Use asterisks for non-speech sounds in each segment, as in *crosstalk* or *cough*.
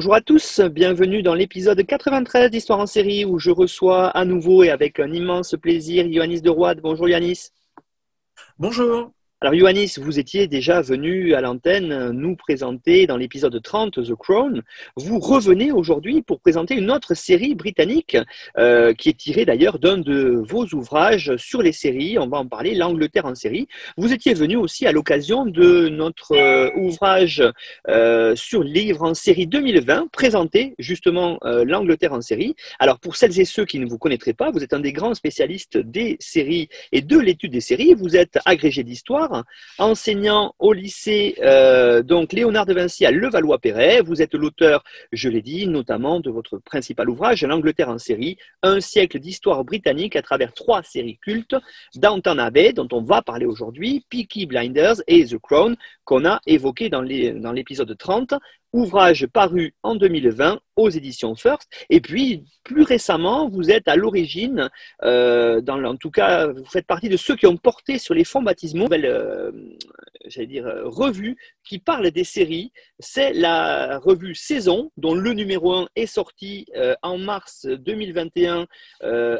Bonjour à tous, bienvenue dans l'épisode 93 d'Histoire en série où je reçois à nouveau et avec un immense plaisir Ioannis de Roide. Bonjour Ioannis. Bonjour. Alors Ioannis, vous étiez déjà venu à l'antenne nous présenter dans l'épisode 30 The Crown. Vous revenez aujourd'hui pour présenter une autre série britannique euh, qui est tirée d'ailleurs d'un de vos ouvrages sur les séries. On va en parler, l'Angleterre en série. Vous étiez venu aussi à l'occasion de notre euh, ouvrage euh, sur livre en série 2020, présenter justement l'Angleterre en série. Alors pour celles et ceux qui ne vous connaîtraient pas, vous êtes un des grands spécialistes des séries et de l'étude des séries. Vous êtes agrégé d'histoire enseignant au lycée euh, donc Léonard de Vinci à Levallois-Perret. Vous êtes l'auteur, je l'ai dit, notamment de votre principal ouvrage, L'Angleterre en série, un siècle d'histoire britannique à travers trois séries cultes, Downton Abbey, dont on va parler aujourd'hui, Peaky Blinders et The Crown, qu'on a évoqué dans l'épisode 30, ouvrage paru en 2020 aux éditions First. Et puis, plus récemment, vous êtes à l'origine, euh, en tout cas, vous faites partie de ceux qui ont porté sur les fonds baptismaux, nouvelle, euh, dire, euh, revue qui parle des séries. C'est la revue Saison, dont le numéro 1 est sorti en mars 2021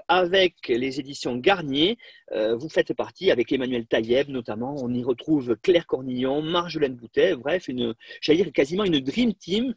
avec les éditions Garnier. vous faites partie avec Emmanuel Taïeb notamment. On y retrouve Claire Cornillon, Marjolaine Boutet, bref, une, j'allais dire quasiment une Dream Team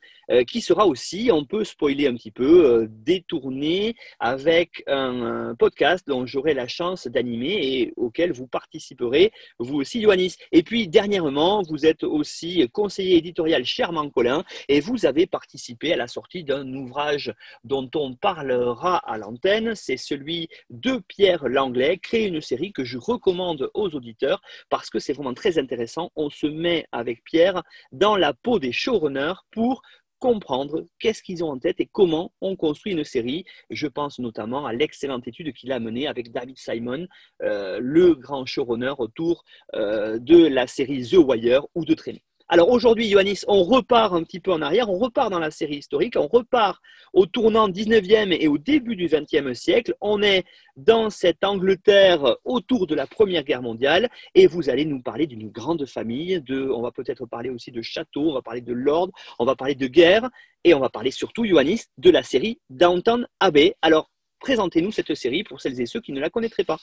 qui sera aussi, on spoiler un petit peu, euh, détourné avec un, podcast dont j'aurai la chance d'animer et auquel vous participerez, vous aussi, Ioannis. Et puis, dernièrement, vous êtes aussi conseiller éditorial Cherman Colin et vous avez participé à la sortie d'un ouvrage dont on parlera à l'antenne. C'est celui de Pierre Langlais, créer une série que je recommande aux auditeurs parce que c'est vraiment très intéressant. On se met avec Pierre dans la peau des showrunners pour comprendre qu'est-ce qu'ils ont en tête et comment on construit une série. Je pense notamment à l'excellente étude qu'il a menée avec David Simon, euh, le grand showrunner autour euh, de la série The Wire ou de Traîner. Alors aujourd'hui, Ioannis, on repart un petit peu en arrière, on repart dans la série historique, on repart au tournant 19e et au début du 20e siècle. On est dans cette Angleterre autour de la Première Guerre mondiale et vous allez nous parler d'une grande famille, de, on va peut-être parler aussi de château, on va parler de lord, on va parler de guerre et on va parler surtout, Ioannis, de la série Downton Abbey. Alors présentez-nous cette série pour celles et ceux qui ne la connaîtraient pas.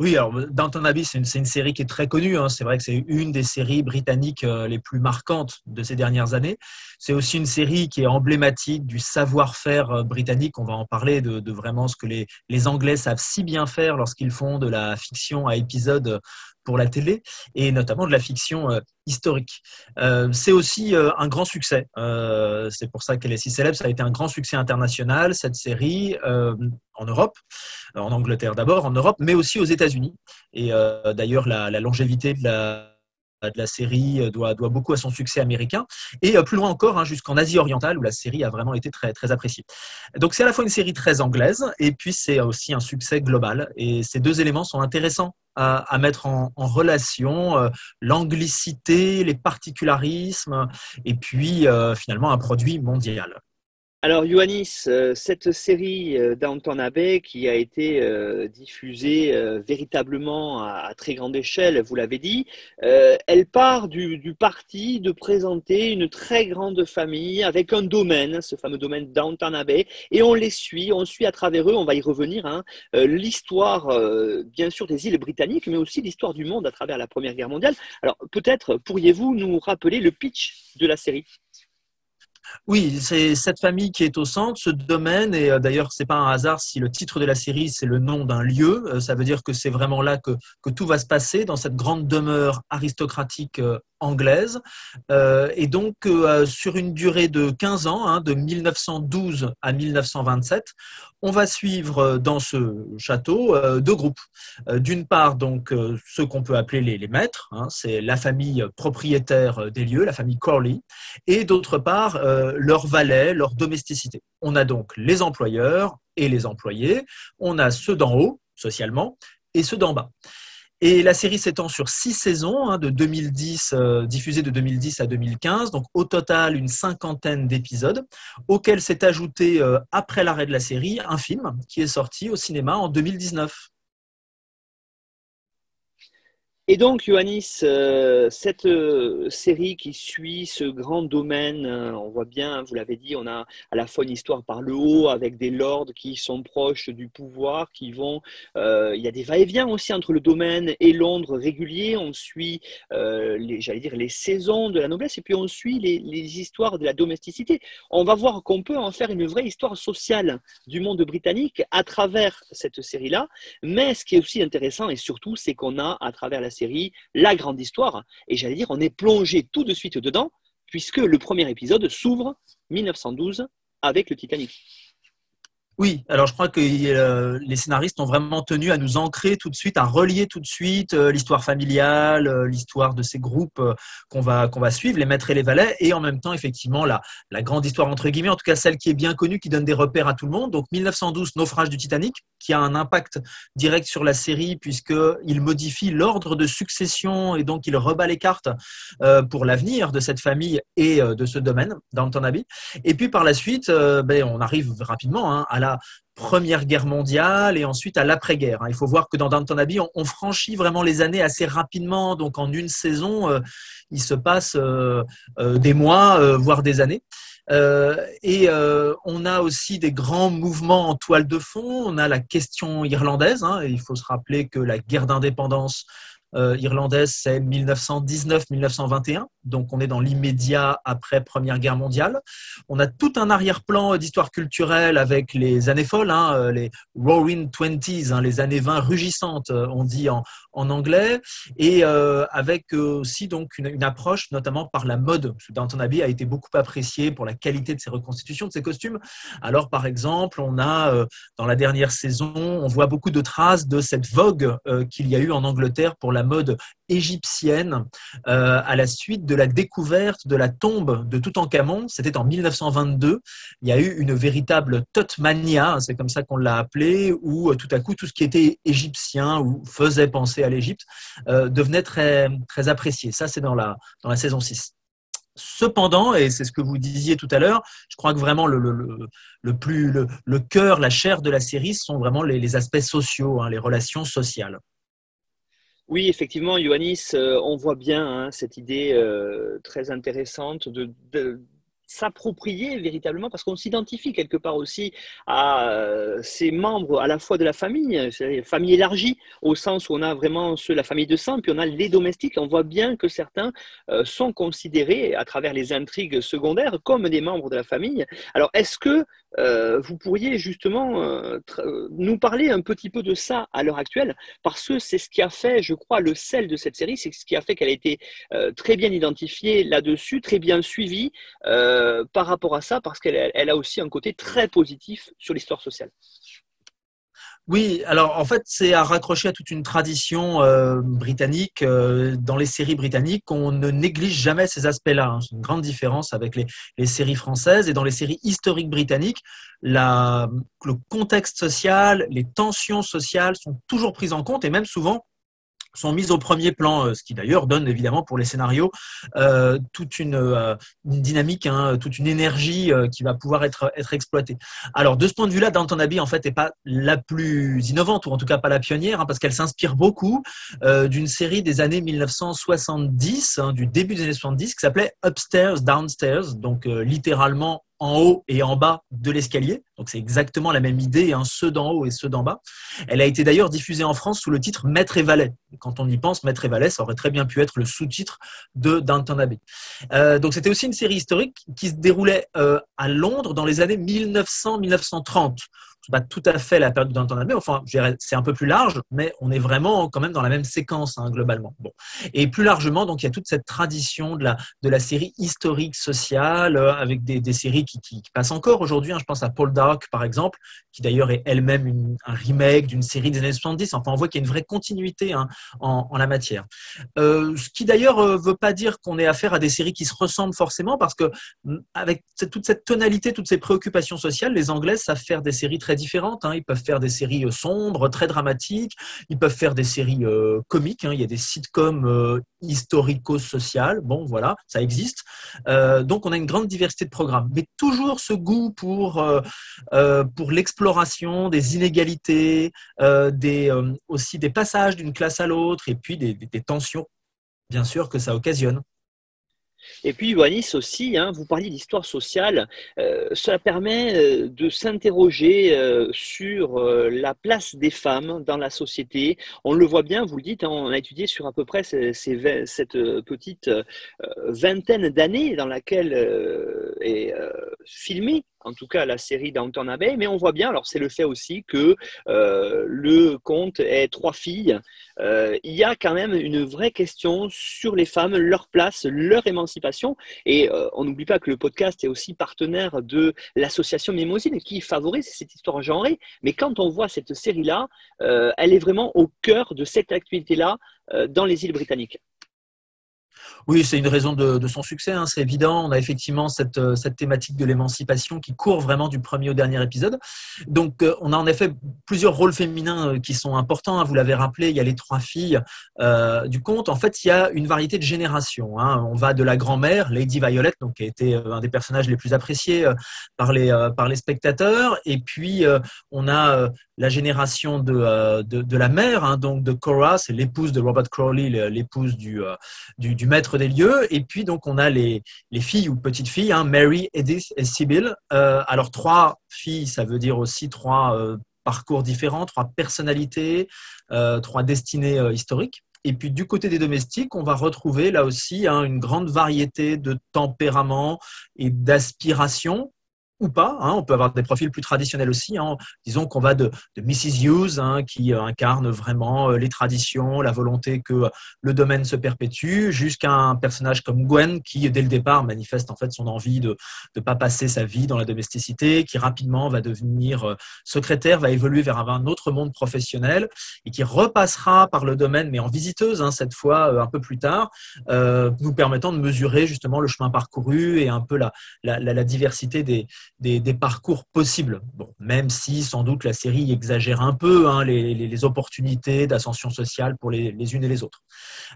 Oui, alors Downton Abbey, c'est une, série qui est très connue. Hein. C'est vrai que c'est une des séries britanniques euh, les plus marquantes de ces dernières années. C'est aussi une série qui est emblématique du savoir-faire euh, britannique. On va en parler de, vraiment ce que les, les, Anglais savent si bien faire lorsqu'ils font de la fiction à épisodes pour la télé et notamment de la fiction euh, historique. Euh, c'est aussi euh, un grand succès. c'est pour ça qu'elle est si célèbre. Ça a été un grand succès international, cette série, en Europe, en Angleterre d'abord, en Europe, mais aussi aux États-Unis. Et d'ailleurs, la, longévité de la série doit, beaucoup à son succès américain et plus loin encore hein, jusqu'en Asie orientale où la série a vraiment été très appréciée. Donc c'est à la fois une série très anglaise et puis c'est aussi un succès global et ces deux éléments sont intéressants à, mettre en, relation euh, l'anglicité, les particularismes et puis finalement un produit mondial. Alors, Ioannis, euh, cette série euh, Downton Abbey qui a été euh, diffusée véritablement à, très grande échelle, vous l'avez dit, elle part du, parti de présenter une très grande famille avec un domaine, ce fameux domaine Downton Abbey, et on les suit, on suit à travers eux, on va y revenir, hein, l'histoire, bien sûr, des îles britanniques, mais aussi l'histoire du monde à travers la Première Guerre mondiale. Alors, peut-être pourriez-vous nous rappeler le pitch de la série? Oui, c'est cette famille qui est au centre, ce domaine, et euh, d'ailleurs, c'est pas un hasard si le titre de la série, c'est le nom d'un lieu. Euh, ça veut dire que c'est vraiment là que, tout va se passer, dans cette grande demeure aristocratique euh, anglaise. et donc, sur une durée de 15 ans, hein, de 1912 à 1927, on va suivre dans ce château deux groupes. D'une part, donc, ceux qu'on peut appeler les, maîtres, hein, c'est la famille propriétaire des lieux, la famille Corley, et d'autre part, leurs valets, leur domesticité. On a donc les employeurs et les employés, on a ceux d'en haut, socialement, et ceux d'en bas. Et la série s'étend sur six saisons, hein, de 2010, euh, diffusées de 2010 à 2015, donc au total une cinquantaine d'épisodes, auxquels s'est ajouté, euh, après l'arrêt de la série, un film qui est sorti au cinéma en 2019. Et donc, Ioannis, euh, cette euh, série qui suit ce grand domaine, euh, on voit bien, vous l'avez dit, on a à la fois une histoire par le haut avec des lords qui sont proches du pouvoir, qui vont. il y a des va-et-vient aussi entre le domaine et Londres régulier. On suit, j'allais dire, les saisons de la noblesse et puis on suit les, les histoires de la domesticité. On va voir qu'on peut en faire une vraie histoire sociale du monde britannique à travers cette série-là. Mais ce qui est aussi intéressant et surtout, c'est qu'on a à travers la la grande histoire. Et j'allais dire, on est plongé tout de suite dedans, puisque le premier épisode s'ouvre 1912 avec le Titanic. Oui, alors je crois que euh, les scénaristes ont vraiment tenu à nous ancrer tout de suite, à relier tout de suite euh, l'histoire familiale, euh, l'histoire de ces groupes qu'on va, qu'on va suivre, les maîtres et les valets, et en même temps, effectivement, la, la grande histoire, entre guillemets, en tout cas celle qui est bien connue, qui donne des repères à tout le monde. Donc 1912, naufrage du Titanic, qui a un impact direct sur la série, puisqu'il modifie l'ordre de succession et donc il rebat les cartes pour l'avenir de cette famille et de ce domaine, dans ton Abbey. Et puis par la suite, ben, on arrive rapidement hein, à la Première Guerre mondiale et ensuite à l'après-guerre. Hein. Il faut voir que dans Downton Abbey, on, franchit vraiment les années assez rapidement. Donc en une saison, euh, il se passe euh, euh, des mois, voire des années. et on a aussi des grands mouvements en toile de fond. On a la question irlandaise. Hein. il faut se rappeler que la guerre d'indépendance irlandaise, c'est 1919-1921, donc on est dans l'immédiat après Première Guerre mondiale. On a tout un arrière-plan d'histoire culturelle avec les années folles, hein, euh, les Roaring Twenties, hein, les années 20 rugissantes, euh, on dit en, en anglais, et avec aussi donc une, approche notamment par la mode. Downton Abbey a été beaucoup apprécié pour la qualité de ses reconstitutions, de ses costumes. Alors par exemple, on a dans la dernière saison, on voit beaucoup de traces de cette vogue qu'il y a eu en Angleterre pour la la mode égyptienne euh, à la suite de la découverte de la tombe de Toutankhamon. C'était en 1922. Il y a eu une véritable Totmania, hein, c'est comme ça qu'on l'a appelé, où euh, tout à coup tout ce qui était égyptien ou faisait penser à l'Égypte euh, devenait très, très apprécié. Ça, c'est dans la, dans la saison 6. Cependant, et c'est ce que vous disiez tout à l'heure, je crois que vraiment le, le, le plus le, le, cœur, la chair de la série sont vraiment les, aspects sociaux, hein, les relations sociales. Oui, effectivement, Ioannis, euh, on voit bien hein, cette idée euh, très intéressante de, s'approprier véritablement, parce qu'on s'identifie quelque part aussi à euh, ces membres à la fois de la famille, famille élargie, au sens où on a vraiment ceux, la famille de sang, puis on a les domestiques. On voit bien que certains sont considérés à travers les intrigues secondaires comme des membres de la famille. Alors, est-ce que euh, vous pourriez justement euh, euh, nous parler un petit peu de ça à l'heure actuelle, parce que c'est ce qui a fait, je crois, le sel de cette série, c'est ce qui a fait qu'elle a été très bien identifiée là-dessus, très bien suivie par rapport à ça, parce qu'elle a aussi un côté très positif sur l'histoire sociale. Oui, alors en fait, c'est à raccrocher à toute une tradition euh, britannique. Euh, dans les séries britanniques, on ne néglige jamais ces aspects-là. Hein. C'est une grande différence avec les, séries françaises. Et dans les séries historiques britanniques, le contexte social, les tensions sociales sont toujours prises en compte et même souvent sont mises au premier plan, euh, ce qui d'ailleurs donne évidemment pour les scénarios euh, toute une, euh, dynamique, hein, toute une énergie qui va pouvoir être, exploitée. Alors de ce point de vue-là, Downton Abbey en fait n'est pas la plus innovante ou en tout cas pas la pionnière hein, parce qu'elle s'inspire beaucoup d'une série des années 1970, hein, du début des années 70 qui s'appelait Upstairs, Downstairs, donc littéralement en haut et en bas de l'escalier. Donc c'est exactement la même idée, hein, ceux d'en haut et ceux d'en bas. Elle a été d'ailleurs diffusée en France sous le titre Maître et Valet. Quand on y pense, Maître et Valet, ça aurait très bien pu être le sous-titre de Downton Abbey. Euh, donc c'était aussi une série historique qui se déroulait euh, à Londres dans les années 1900-1930 pas tout à fait la période d'Anton Abbey, enfin, c'est un peu plus large, mais on est vraiment quand même dans la même séquence hein, globalement. Bon. Et plus largement, donc il y a toute cette tradition de la, de la série historique sociale, euh, avec des, des séries qui, qui, passent encore aujourd'hui. Hein. je pense à Paul Dark, par exemple, qui d'ailleurs est elle-même un remake d'une série des années 70. Enfin, on voit qu'il y a une vraie continuité hein, en, en, la matière. Euh, ce qui d'ailleurs ne euh, veut pas dire qu'on ait affaire à des séries qui se ressemblent forcément, parce que avec toute cette tonalité, toutes ces préoccupations sociales, les Anglais savent faire des séries très différentes. Hein. Ils peuvent faire des séries euh, sombres, très dramatiques. Ils peuvent faire des séries euh, comiques. Hein. Il y a des sitcoms euh, historico-sociales. Bon, voilà, ça existe. donc, on a une grande diversité de programmes. Mais toujours ce goût pour, pour l'exploration des inégalités, des, aussi des passages d'une classe à l'autre et puis des tensions, bien sûr, que ça occasionne. Et puis, Ioannis aussi, hein, vous parliez d'histoire sociale, euh, cela permet euh, de s'interroger euh, sur la place des femmes dans la société. On le voit bien, vous le dites, hein, on a étudié sur à peu près cette petite vingtaine d'années dans laquelle est filmée en tout cas la série Downton Abbey, mais on voit bien, alors c'est le fait aussi que euh, le conte est trois filles. Euh, il y a quand même une vraie question sur les femmes, leur place, leur émancipation. Et euh, on n'oublie pas que le podcast est aussi partenaire de l'association Mémosine qui favorise cette histoire genrée. Mais quand on voit cette série-là, elle est vraiment au cœur de cette activité-là dans les îles britanniques. Oui, c'est une raison de, son succès, hein, c'est évident. On a effectivement cette, euh, cette thématique de l'émancipation qui court vraiment du premier au dernier épisode. Donc, euh, on a en effet plusieurs rôles féminins euh, qui sont importants. Hein. Vous l'avez rappelé, il y a les trois filles du conte. En fait, il y a une variété de générations. Hein. On va de la grand-mère, Lady Violet, donc, qui a été un des personnages les plus appréciés par les spectateurs. Et puis, on a la génération de, de, la mère, donc de Cora, c'est l'épouse de Robert Crowley, l'épouse du, du, du maître des lieux. Et puis, donc, on a les, les filles ou petites filles, hein, Mary, Edith et Sibyl. Euh, alors, trois filles, ça veut dire aussi trois euh, parcours différents, trois personnalités, euh, trois destinées historiques. Et puis du côté des domestiques, on va retrouver là aussi hein, une grande variété de tempéraments et d'aspirations ou pas. Hein. on peut avoir des profils plus traditionnels aussi. Hein. disons qu'on va de, Mrs. Hughes, hein, qui euh, incarne vraiment euh, les traditions, la volonté que le domaine se perpétue, jusqu'à un personnage comme Gwen, qui dès le départ manifeste en fait son envie de ne pas passer sa vie dans la domesticité, qui rapidement va devenir euh, secrétaire, va évoluer vers un autre monde professionnel et qui repassera par le domaine, mais en visiteuse cette fois un peu plus tard, nous permettant de mesurer justement le chemin parcouru et un peu la, la diversité des, des, parcours possibles. Même si sans doute la série exagère un peu hein, les, opportunités d'ascension sociale pour les, unes et les autres.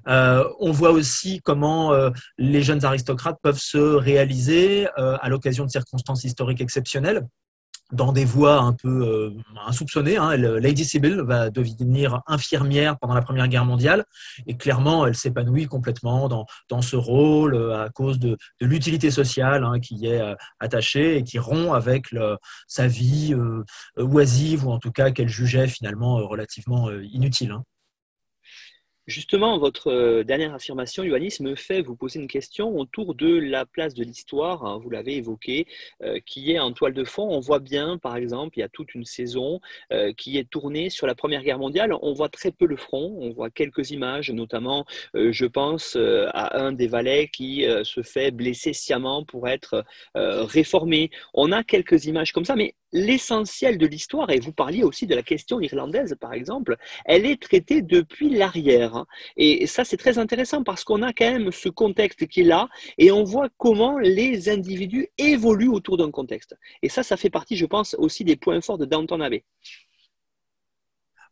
Euh, on voit aussi comment euh, les jeunes aristocrates peuvent se réaliser euh, à l'occasion de circonstances historiques exceptionnelles dans des voies un peu euh, insoupçonnées. Hein. Lady Sybil va devenir infirmière pendant la Première Guerre mondiale et clairement, elle s'épanouit complètement dans, dans, ce rôle euh, à cause de, de l'utilité sociale hein, qui y est euh, attachée et qui rompt avec le, sa vie oisive ou en tout cas qu'elle jugeait finalement relativement inutile. Hein. Justement, votre euh, dernière affirmation, Ioannis, me fait vous poser une question autour de la place de l'histoire, hein, vous l'avez évoqué, euh, qui est en toile de fond. On voit bien, par exemple, il y a toute une saison euh, qui est tournée sur la Première Guerre mondiale. On voit très peu le front, on voit quelques images, notamment, je pense à un des valets qui se fait blesser sciemment pour être réformé. On a quelques images comme ça, mais l'essentiel de l'histoire, et vous parliez aussi de la question irlandaise par exemple, elle est traitée depuis l'arrière. Hein. Et ça c'est très intéressant parce qu'on a quand même ce contexte qui est là et on voit comment les individus évoluent autour d'un contexte. Et ça, ça fait partie, je pense, aussi des points forts de Downton Abbey.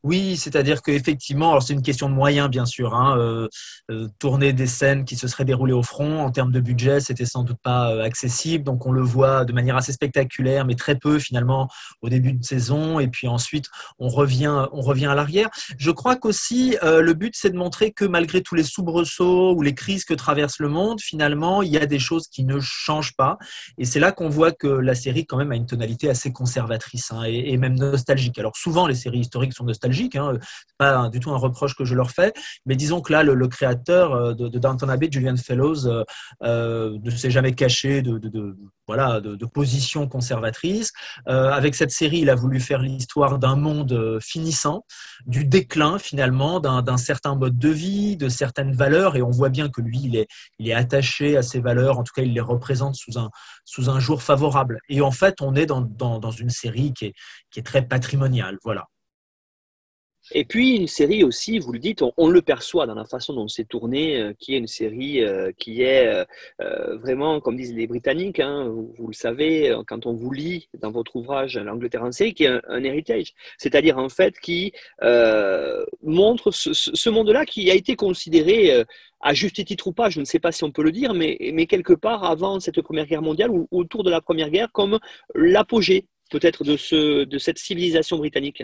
Oui, c'est-à-dire qu'effectivement, alors c'est une question de moyens, bien sûr. Hein, euh, euh, tourner des scènes qui se seraient déroulées au front, en termes de budget, c'était sans doute pas euh, accessible. Donc on le voit de manière assez spectaculaire, mais très peu finalement au début de saison. Et puis ensuite, on revient, on revient à l'arrière. Je crois qu'aussi, le but, c'est de montrer que malgré tous les soubresauts ou les crises que traverse le monde, finalement, il y a des choses qui ne changent pas. Et c'est là qu'on voit que la série, quand même, a une tonalité assez conservatrice hein, et, et même nostalgique. Alors souvent, les séries historiques sont nostalgiques Hein, pas du tout un reproche que je leur fais, mais disons que là, le, créateur euh, de, de, Downton Abbey, Julian Fellows, euh, euh, ne s'est jamais caché de, voilà, de, position conservatrice. avec cette série, il a voulu faire l'histoire d'un monde finissant, du déclin finalement d'un certain mode de vie, de certaines valeurs, et on voit bien que lui, il est, il est attaché à ces valeurs, en tout cas, il les représente sous un, sous un jour favorable. Et en fait, on est dans, dans, dans une série qui est, qui est très patrimoniale. Voilà. Et puis une série aussi, vous le dites, on, le perçoit dans la façon dont c'est tourné, euh, qui est une série euh, qui est euh, vraiment, comme disent les Britanniques, hein, vous, le savez, quand on vous lit dans votre ouvrage L'Angleterre en série, qui est un, héritage, c'est-à-dire en fait qui montre ce, monde-là qui a été considéré à juste titre ou pas, je ne sais pas si on peut le dire, mais, quelque part avant cette Première Guerre mondiale ou autour de la Première Guerre comme l'apogée peut-être de cette civilisation britannique.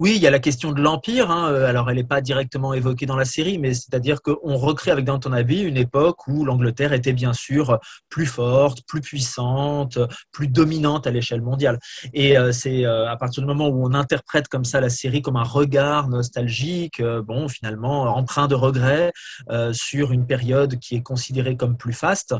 Oui, il y a la question de l'Empire. Hein. Euh, alors, elle n'est pas directement évoquée dans la série, mais c'est-à-dire qu'on recrée avec Downton Abbey une époque où l'Angleterre était bien sûr plus forte, plus puissante, plus dominante à l'échelle mondiale. Et euh, c'est euh, à partir du moment où on interprète comme ça la série comme un regard nostalgique, bon, finalement, empreint de regret sur une période qui est considérée comme plus faste,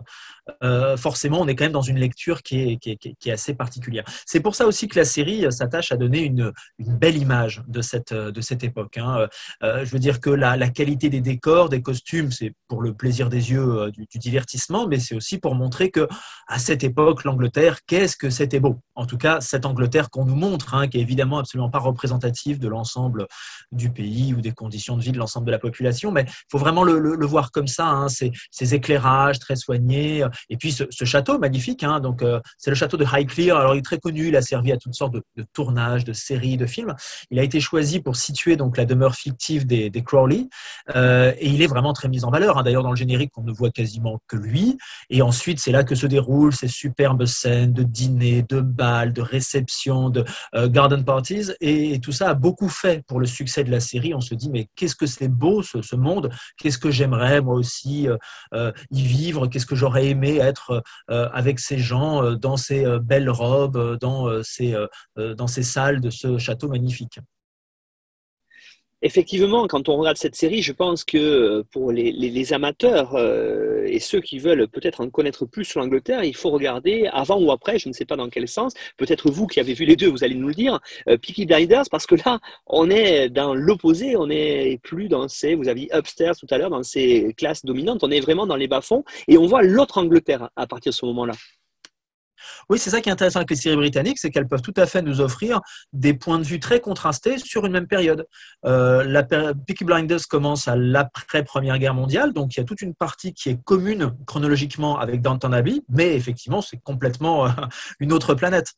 forcément, on est quand même dans une lecture qui est, assez particulière. C'est pour ça aussi que la série s'attache à donner une belle image de cette, de cette époque. Hein. Euh, je veux dire que la, qualité des décors, des costumes, c'est pour le plaisir des yeux euh, du, divertissement, mais c'est aussi pour montrer que à cette époque, l'Angleterre, qu'est-ce que c'était beau. En tout cas, cette Angleterre qu'on nous montre, hein, qui est évidemment absolument pas représentative de l'ensemble du pays ou des conditions de vie de l'ensemble de la population, mais il faut vraiment le, voir comme ça. Hein, ces, éclairages très soignés, et puis ce, château magnifique. donc c'est le château de Highclere. Alors il est très connu, il a servi à toutes sortes de, de tournages, de séries, de films. Il a été choisi pour situer donc la demeure fictive des, Crowley euh, et il est vraiment très mis en valeur. Hein. D'ailleurs, dans le générique, on ne voit quasiment que lui. Et ensuite, c'est là que se déroulent ces superbes scènes de dîner, de bal, de réception, de euh, garden parties. Et, tout ça a beaucoup fait pour le succès de la série. On se dit, mais qu'est-ce que c'est beau ce, monde Qu'est-ce que j'aimerais moi aussi euh, y vivre Qu'est-ce que j'aurais aimé être avec ces gens dans ces belles robes, dans ces, dans ces salles de ce château magnifique Effectivement, quand on regarde cette série, je pense que euh, pour les, amateurs euh, et ceux qui veulent peut-être en connaître plus sur l'Angleterre, il faut regarder avant ou après, je ne sais pas dans quel sens, peut-être vous qui avez vu les deux, vous allez nous le dire, euh, Peaky Blinders, parce que là, on est dans l'opposé, on n'est plus dans ces, vous dit upstairs tout à l'heure, dans ces classes dominantes, on est vraiment dans les bas-fonds et on voit l'autre Angleterre à partir de ce moment-là. Oui, c'est ça qui est intéressant avec les séries britanniques, c'est qu'elles peuvent tout à fait nous offrir des points de vue très contrastés sur une même période. Euh, la Peaky Blinders commence à l'après-première guerre mondiale, donc il y a toute une partie qui est commune chronologiquement avec Downton Abbey, mais effectivement, c'est complètement euh, une autre planète.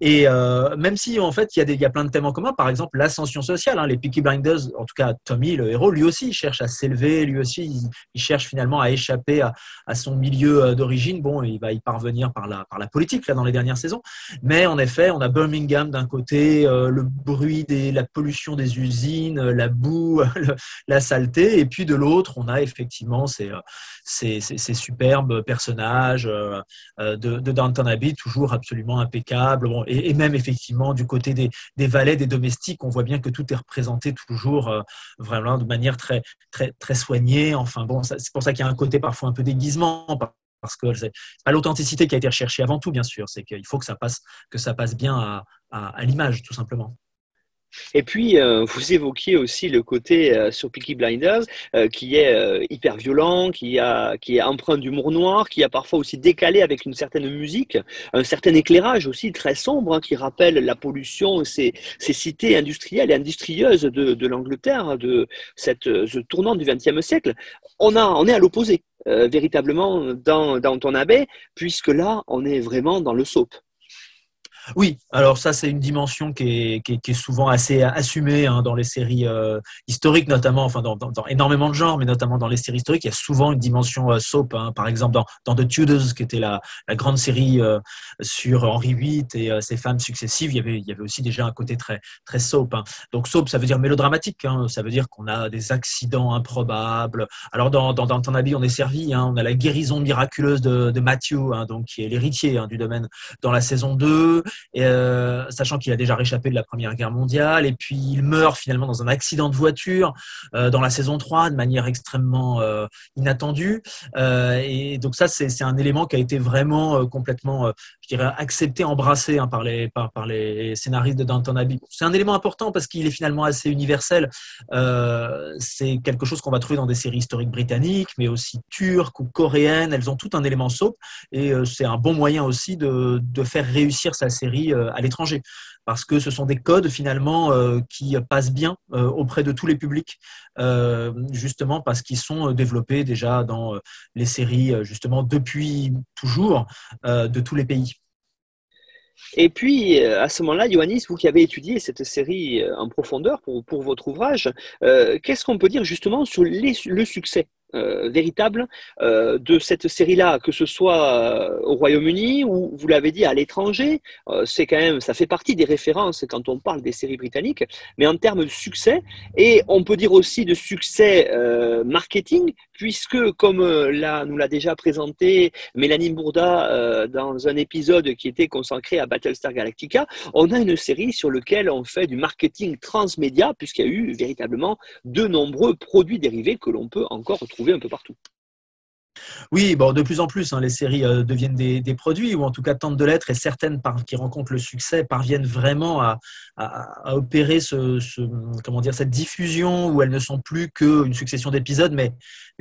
Et euh, même si, en fait, il y, a des, il y a plein de thèmes en commun, par exemple l'ascension sociale. Hein, les Peaky Blinders, en tout cas Tommy, le héros, lui aussi, cherche à s'élever, lui aussi, il, cherche finalement à échapper à, son milieu d'origine. Bon, il va y parvenir par la, par la là, dans les dernières saisons. Mais en effet, on a Birmingham d'un côté, euh, le bruit, des, la pollution des usines, euh, la boue, *laughs* la saleté, et puis de l'autre, on a effectivement ces, euh, ces, ces, superbes personnages de, de, Downton Abbey, toujours absolument impeccables. Bon, et, même effectivement, du côté des, des valets, des domestiques, on voit bien que tout est représenté toujours vraiment de manière très, très, très soignée. Enfin bon, c'est pour ça qu'il y a un côté parfois un peu déguisement parce que c'est pas l'authenticité qui a été recherchée avant tout, bien sûr. C'est qu'il faut que ça passe, que ça passe bien à, l'image, tout simplement. Et puis, euh, vous évoquiez aussi le côté euh, sur Peaky Blinders euh, qui est hyper violent, qui, a, qui est empreint d'humour noir, qui a parfois aussi décalé avec une certaine musique, un certain éclairage aussi très sombre hein, qui rappelle la pollution, ces, ces cités industrielles et industrieuses de, l'Angleterre, de cette, ce tournant du XXe siècle. On, a, on est à l'opposé. Euh, véritablement dans, dans ton abbé, puisque là, on est vraiment dans le soap. Oui, alors ça c'est une dimension qui est, souvent assez assumée hein, dans les séries euh, historiques, notamment, enfin dans, énormément de genres, mais notamment dans les séries historiques, il y a souvent une dimension euh, soap. Hein. par exemple, dans, The Tudors, qui était la, grande série euh, sur Henri VIII et ses femmes successives, il y, avait, il y avait aussi déjà un côté très, très soap. Hein. Donc soap, ça veut dire mélodramatique, ça veut dire qu'on a des accidents improbables. Alors dans, dans, dans ton habit, on est servi, on a la guérison miraculeuse de, de Matthew, donc qui est l'héritier du domaine dans la saison 2 euh, sachant qu'il a déjà réchappé de la Première Guerre mondiale, et puis il meurt finalement dans un accident de voiture euh, dans la saison 3 de manière extrêmement euh, inattendue. et donc ça, c'est un élément qui a été vraiment complètement, je dirais, accepté, embrassé hein, par, les, scénaristes de Downton Abbey. C'est un élément important parce qu'il est finalement assez universel. c'est quelque chose qu'on va trouver dans des séries historiques britanniques, mais aussi turques ou coréennes. Elles ont tout un élément soap, et c'est un bon moyen aussi de, de faire réussir sa série euh, à l'étranger, parce que ce sont des codes finalement euh, qui passent bien euh, auprès de tous les publics, justement parce qu'ils sont développés déjà dans les séries justement depuis toujours de tous les pays. Et puis, à ce moment-là, Ioannis, vous qui avez étudié cette série en profondeur pour, pour votre ouvrage, qu'est-ce qu'on peut dire justement sur le succès? Euh, véritable euh, de cette série-là, que ce soit euh, au Royaume-Uni ou vous l'avez dit à l'étranger, c'est quand même, ça fait partie des références quand on parle des séries britanniques, mais en termes de succès, et on peut dire aussi de succès marketing, puisque comme là nous l'a déjà présenté Mélanie Bourda dans un épisode qui était consacré à Battlestar Galactica, on a une série sur laquelle on fait du marketing transmédia, puisqu'il y a eu véritablement de nombreux produits dérivés que l'on peut encore retrouver un peu partout. Oui, bon, de plus en plus, hein, les séries euh, deviennent des, produits, ou en tout cas tentent de l'être, et certaines qui rencontrent le succès parviennent vraiment à, opérer cette diffusion où elles ne sont plus qu'une succession d'épisodes, mais,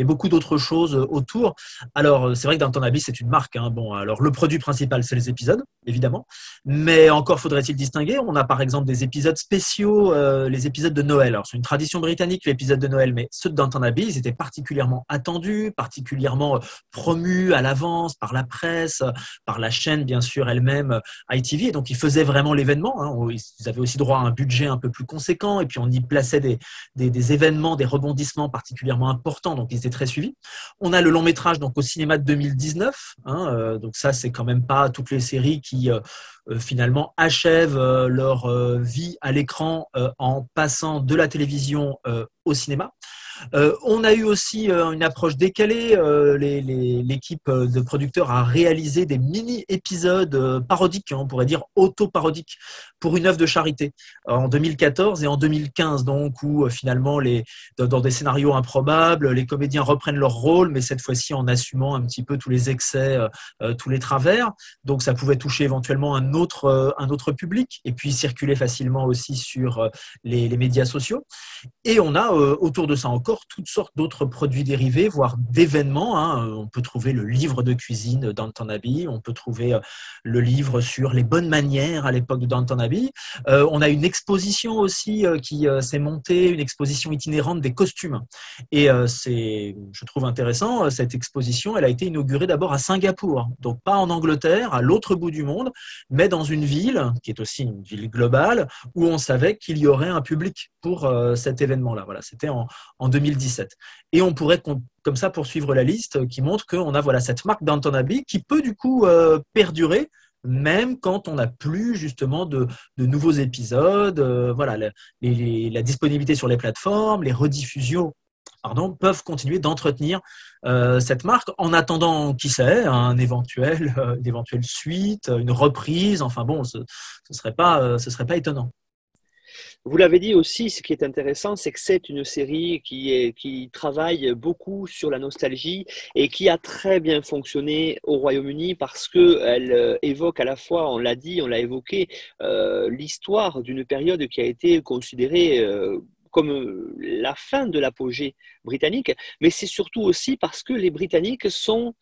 beaucoup d'autres choses autour. Alors, euh, c'est vrai que dans ton avis, c'est une marque. Hein. Bon, alors le produit principal, c'est les épisodes, évidemment, mais encore faudrait-il distinguer. On a par exemple des épisodes spéciaux, euh, les épisodes de Noël. Alors, c'est une tradition britannique, l'épisode de Noël, mais ceux de Downton Abbey, ils étaient particulièrement attendus, particulièrement promu à l'avance par la presse, par la chaîne bien sûr elle-même ITV. Et donc ils faisaient vraiment l'événement. Hein. Ils avaient aussi droit à un budget un peu plus conséquent et puis on y plaçait des, événements, des rebondissements particulièrement importants. Donc ils étaient très suivis. On a le long métrage donc au cinéma de 2019. Hein, euh, donc ça c'est quand même pas toutes les séries qui euh, euh, finalement achèvent leur vie à l'écran en passant de la télévision au cinéma. Euh, on a eu aussi euh, une approche décalée. Euh, l'équipe de producteurs a réalisé des mini-épisodes parodiques, hein, on pourrait dire auto-parodiques, pour une œuvre de charité en 2014 et en 2015, donc où finalement, les, dans des scénarios improbables, les comédiens reprennent leur rôle, mais cette fois-ci en assumant un petit peu tous les excès, tous les travers. Donc ça pouvait toucher éventuellement un autre, un autre public et puis circuler facilement aussi sur les, les médias sociaux. Et on a autour de ça encore toutes sortes d'autres produits dérivés, voire d'événements. Hein. On peut trouver le livre de cuisine Downton Abbey, on peut trouver euh, le livre sur les bonnes manières à l'époque de Abbey. Euh, on a une exposition aussi euh, qui s'est montée, une exposition itinérante des costumes. Et c'est, je trouve intéressant, cette exposition, elle a été inaugurée d'abord à Singapour, donc pas en Angleterre, à l'autre bout du monde, mais dans une ville qui est aussi une ville globale où on savait qu'il y aurait un public pour cet événement-là. Voilà, c'était en, en 2017. Et on pourrait comme ça poursuivre la liste qui montre qu'on a voilà, cette marque Downton Abbey qui peut du coup euh, perdurer même quand on n'a plus justement de, nouveaux épisodes. Euh, voilà, la, disponibilité sur les plateformes, les rediffusions pardon, peuvent continuer d'entretenir euh, cette marque en attendant, qui sait, une éventuelle suite, une reprise. Enfin bon, ce ne serait pas étonnant. Vous l'avez dit aussi, ce qui est intéressant, c'est que c'est une série qui, travaille beaucoup sur la nostalgie et qui a très bien fonctionné au Royaume-Uni parce qu'elle euh, évoque à la fois, on l'a dit, on l'a évoqué, euh, l'histoire d'une période qui a été considérée euh, comme la fin de l'apogée britannique, mais c'est surtout aussi parce que les Britanniques sont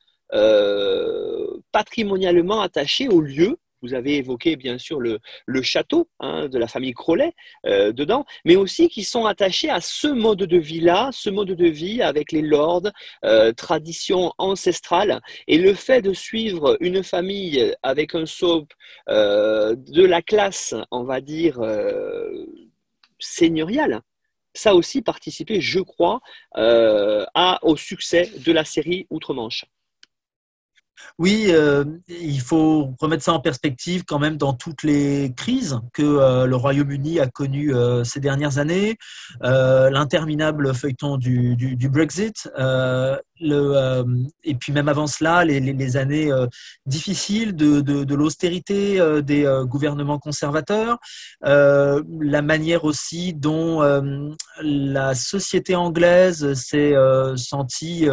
patrimonialement attachés au lieu vous avez évoqué bien sûr le, château hein, de la famille Crowley euh, dedans, mais aussi qui sont attachés à ce mode de vie-là, ce mode de vie avec les lords, euh, tradition ancestrale, et le fait de suivre une famille avec un soap euh, de la classe, on va dire, seigneuriale, ça aussi participé, je crois, au succès de la série Outre-Manche. Oui, euh, il faut remettre ça en perspective quand même dans toutes les crises que euh, le Royaume-Uni a connues euh, ces dernières années, l'interminable feuilleton du, Brexit, et puis même avant cela, les, années difficiles de, l'austérité des gouvernements conservateurs, la manière aussi dont la société anglaise s'est sentie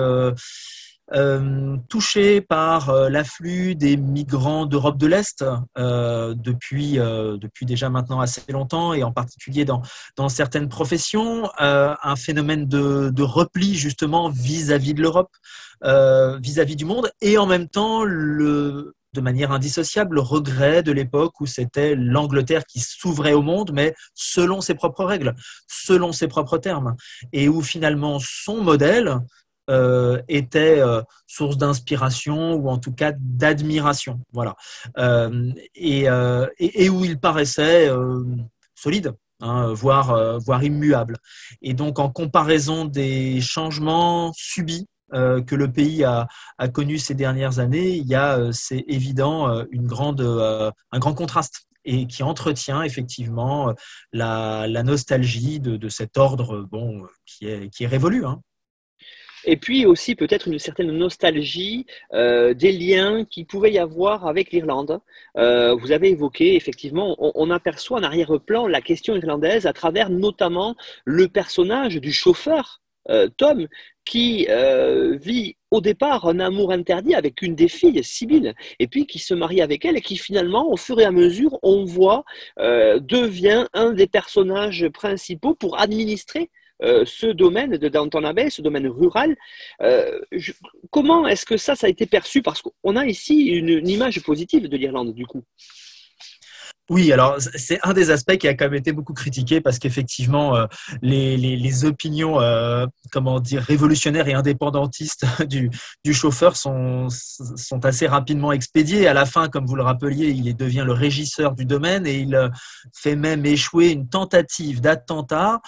touché par euh, l'afflux des migrants d'Europe de l'Est euh, depuis, depuis déjà maintenant assez longtemps et en particulier dans, dans certaines professions, un phénomène de, de, repli justement vis-à-vis de l'Europe, vis-à-vis du monde et en même temps le, de manière indissociable le regret de l'époque où c'était l'Angleterre qui s'ouvrait au monde, mais selon ses propres règles, selon ses propres termes, et où finalement son modèle, euh, était euh, source d'inspiration ou en tout cas d'admiration. Voilà. Euh, et, et, où il paraissait solide. Hein, voire, voire immuable. Et donc, en comparaison des changements subis que le pays a, a connus ces dernières années, il y a, c'est évident, une grande, un grand contraste et qui entretient effectivement la, la nostalgie de, de, cet ordre bon, qui, est, qui est révolu. Hein. Et puis aussi peut-être une certaine nostalgie euh, des liens qui pouvait y avoir avec l'Irlande. Euh, vous avez évoqué, effectivement, on, aperçoit en arrière-plan la question irlandaise à travers notamment le personnage du chauffeur, euh, Tom, qui vit au départ un amour interdit avec une des filles, Sibylle, et puis qui se marie avec elle et qui finalement, au fur et à mesure, on voit, devient un des personnages principaux pour administrer euh, ce domaine de Downton Abbey, ce domaine rural. Euh, comment est-ce que ça, ça a été perçu? Parce qu'on a ici une image positive de l'Irlande, du coup. Oui, alors c'est un des aspects qui a quand même été beaucoup critiqué parce qu'effectivement, euh, les, les, opinions, euh, comment dire, révolutionnaires et indépendantistes *laughs* du, du chauffeur sont, sont assez rapidement expédiées. À la fin, comme vous le rappeliez, il devient le régisseur du domaine et il euh, fait même échouer une tentative d'attentat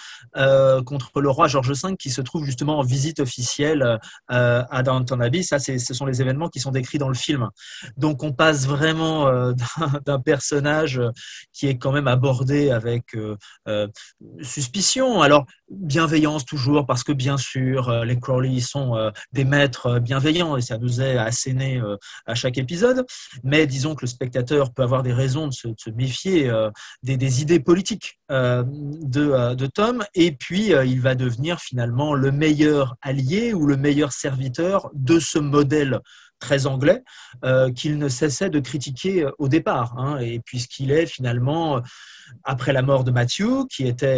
contre le roi George V qui se trouve justement en visite officielle à Downton Abbey. Ça, ce sont les événements qui sont décrits dans le film. Donc, on passe vraiment *laughs* d'un personnage qui est quand même abordé avec euh, euh, suspicion. Alors, bienveillance toujours, parce que bien sûr, euh, les Crowley sont des maîtres bienveillants et ça nous est asséné à chaque épisode. Mais disons que le spectateur peut avoir des raisons de se, méfier des, idées politiques de, de, Tom. Et puis, il va devenir finalement le meilleur allié ou le meilleur serviteur de ce modèle très anglais, euh, qu'il ne cessait de critiquer euh, au départ. Hein, et puisqu'il est finalement, euh, après la mort de Matthew, qui était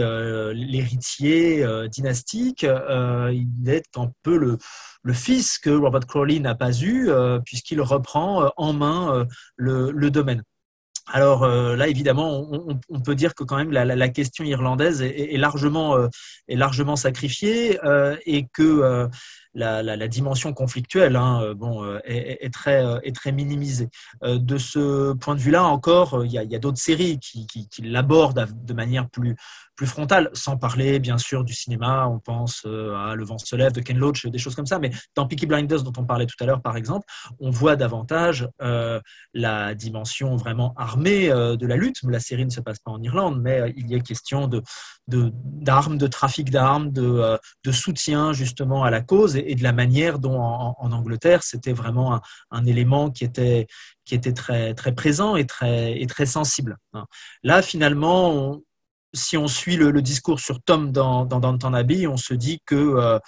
l'héritier dynastique, il est un peu le, fils que Robert Crowley n'a pas eu, puisqu'il reprend en main le, domaine. Alors là, évidemment, on, peut dire que quand même la, question irlandaise est largement sacrifiée et que la, dimension conflictuelle hein, euh, bon, euh, est, très, euh, est très minimisée. De ce point de vue-là, encore, il y a, d'autres séries qui, qui l'abordent de manière plus, plus frontale, sans parler bien sûr du cinéma, on pense euh, à Le vent se lève de Ken Loach, des choses comme ça, mais dans Peaky Blinders dont on parlait tout à l'heure par exemple, on voit davantage euh, la dimension vraiment armée euh, de la lutte. La série ne se passe pas en Irlande, mais il y a question d'armes, de, trafic d'armes, de, de, soutien justement à la cause et, de la manière dont en, Angleterre c'était vraiment un, élément qui était qui était très très présent et très et très sensible. Hein. Là finalement si on suit le, discours sur Tom dans, dans Downton Abbey, on se dit que euh,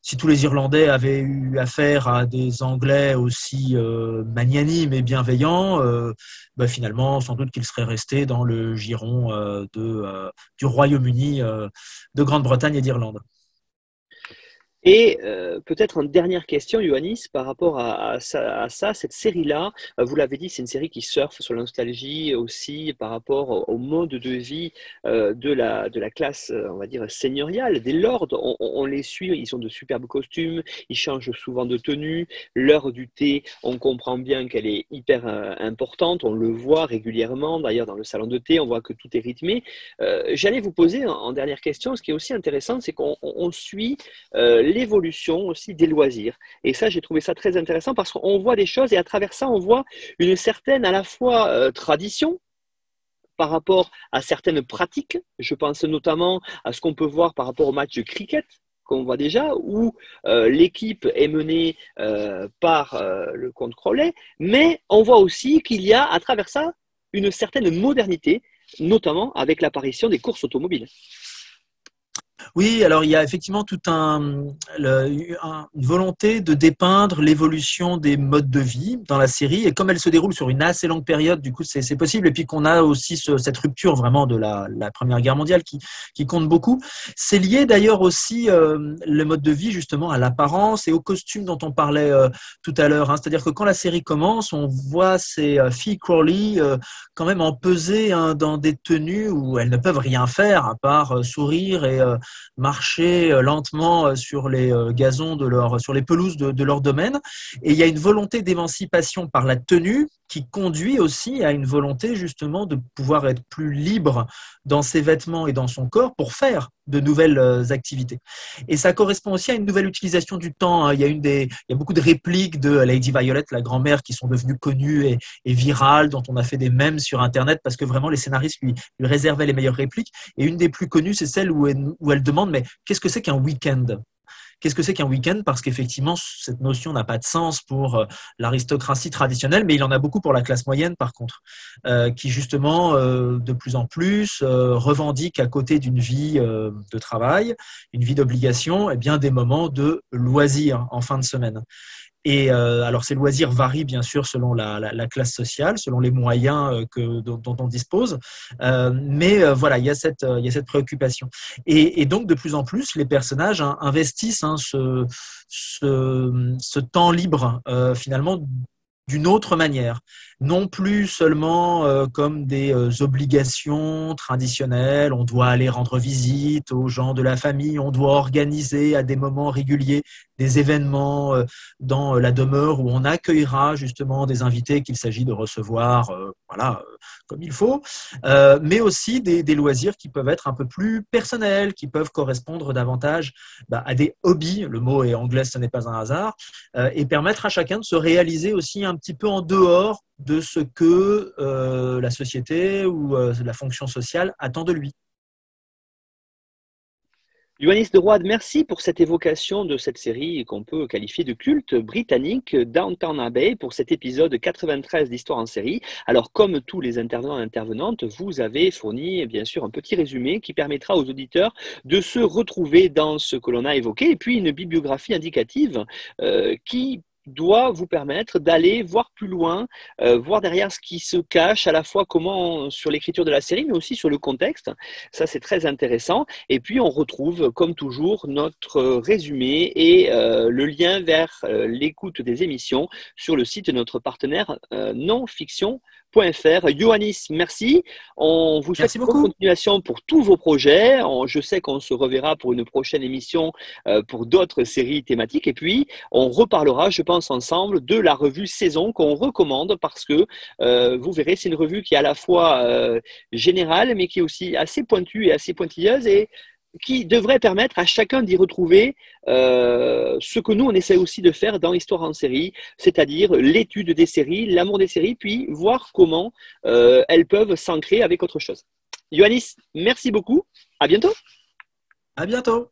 si tous les Irlandais avaient eu affaire à des Anglais aussi euh, magnanimes et bienveillants, euh, bah, finalement, sans doute qu'ils seraient restés dans le giron du Royaume-Uni, de Grande-Bretagne et d'Irlande. Et euh, peut-être en dernière question, Yohannis, par rapport à, ça, cette série-là, euh, vous l'avez dit, c'est une série qui surfe sur la nostalgie aussi par rapport au, mode de vie euh, de, la, de la classe, on va dire, seigneuriale, des lords. On, les suit, ils ont de superbes costumes, ils changent souvent de tenue. L'heure du thé, on comprend bien qu'elle est hyper importante, on le voit régulièrement. D'ailleurs, dans le salon de thé, on voit que tout est rythmé. J'allais vous poser en, dernière question, ce qui est aussi intéressant, c'est qu'on suit l'évolution aussi des loisirs. Et ça, j'ai trouvé ça très intéressant parce qu'on voit des choses et à travers ça, on voit une certaine à la fois euh, tradition par rapport à certaines pratiques. Je pense notamment à ce qu'on peut voir par rapport au match de cricket qu'on voit déjà, où euh, l'équipe est menée euh, par le contrôlé, mais on voit aussi qu'il y a à travers ça une certaine modernité, notamment avec l'apparition des courses automobiles. Oui, alors il y a effectivement toute un, une volonté de dépeindre l'évolution des modes de vie dans la série. Et comme elle se déroule sur une assez longue période, du coup, c'est possible. Et puis qu'on a aussi cette rupture vraiment de la, Première Guerre mondiale qui, qui compte beaucoup. C'est lié d'ailleurs aussi euh, le mode de vie justement à l'apparence et au costume dont on parlait euh, tout à l'heure. Hein. C'est-à-dire que quand la série commence, on voit ces euh, filles Crowley quand même empesées hein, dans des tenues où elles ne peuvent rien faire à part sourire et marcher euh, lentement euh, sur les euh, gazons de leur, sur les pelouses de, leur domaine. Et il y a une volonté d'émancipation par la tenue qui conduit aussi à une volonté justement de pouvoir être plus libre dans ses vêtements et dans son corps pour faire de nouvelles activités. Et ça correspond aussi à une nouvelle utilisation du temps. Hein. Il y a, une des, il y a beaucoup de répliques de Lady Violet, la grand-mère, qui sont devenues connues et, virales, dont on a fait des mèmes sur Internet parce que vraiment les scénaristes lui, lui réservaient les meilleures répliques. Et une des plus connues, c'est celle où elle, où elle demande mais qu'est-ce que c'est qu'un week-end? Qu'est-ce que c'est qu'un week-end? Parce qu'effectivement, cette notion n'a pas de sens pour euh, l'aristocratie traditionnelle, mais il en a beaucoup pour la classe moyenne, par contre, euh, qui justement, euh, de plus en plus, revendique à côté d'une vie de travail, une vie d'obligation, et eh bien des moments de loisirs en fin de semaine. Et euh, alors, ces loisirs varient bien sûr selon la, la, classe sociale, selon les moyens euh, que, dont, on dispose. Euh, mais euh, voilà, il y, a cette, il y a cette préoccupation. Et, et, donc, de plus en plus, les personnages hein, investissent hein, ce, ce, ce, temps libre, finalement, d'une autre manière, non plus seulement euh, comme des euh, obligations traditionnelles, on doit aller rendre visite aux gens de la famille, on doit organiser à des moments réguliers des événements euh, dans la demeure où on accueillera justement des invités qu'il s'agit de recevoir voilà, comme il faut, mais aussi des, loisirs qui peuvent être un peu plus personnels, qui peuvent correspondre davantage bah, à des hobbies, le mot est anglais, ce n'est pas un hasard, et permettre à chacun de se réaliser aussi un petit peu en dehors de ce que euh, la société ou euh, la fonction sociale attend de lui. Yoannis de Roide, merci pour cette évocation de cette série qu'on peut qualifier de culte britannique, Downtown Abbey, pour cet épisode 93 d'Histoire en série. Alors, comme tous les intervenants et intervenantes, vous avez fourni bien sûr un petit résumé qui permettra aux auditeurs de se retrouver dans ce que l'on a évoqué, et puis une bibliographie indicative euh, qui doit vous permettre d'aller voir plus loin, euh, voir derrière ce qui se cache, à la fois comment sur l'écriture de la série, mais aussi sur le contexte. Ça, c'est très intéressant. Et puis, on retrouve, comme toujours, notre résumé et euh, le lien vers euh, l'écoute des émissions sur le site de notre partenaire non fiction fr. Johannis, merci. On vous souhaite une continuation pour tous vos projets. je sais qu'on se reverra pour une prochaine émission euh, pour d'autres séries thématiques. Et puis, on reparlera, je pense, ensemble de la revue Saison qu'on recommande parce que euh, vous verrez, c'est une revue qui est à la fois euh, générale, mais qui est aussi assez pointue et assez pointilleuse. Et qui devrait permettre à chacun d'y retrouver euh, ce que nous, on essaie aussi de faire dans Histoire en série, c'est-à-dire l'étude des séries, l'amour des séries, puis voir comment euh, elles peuvent s'ancrer avec autre chose. Yoannis, merci beaucoup. À bientôt. À bientôt.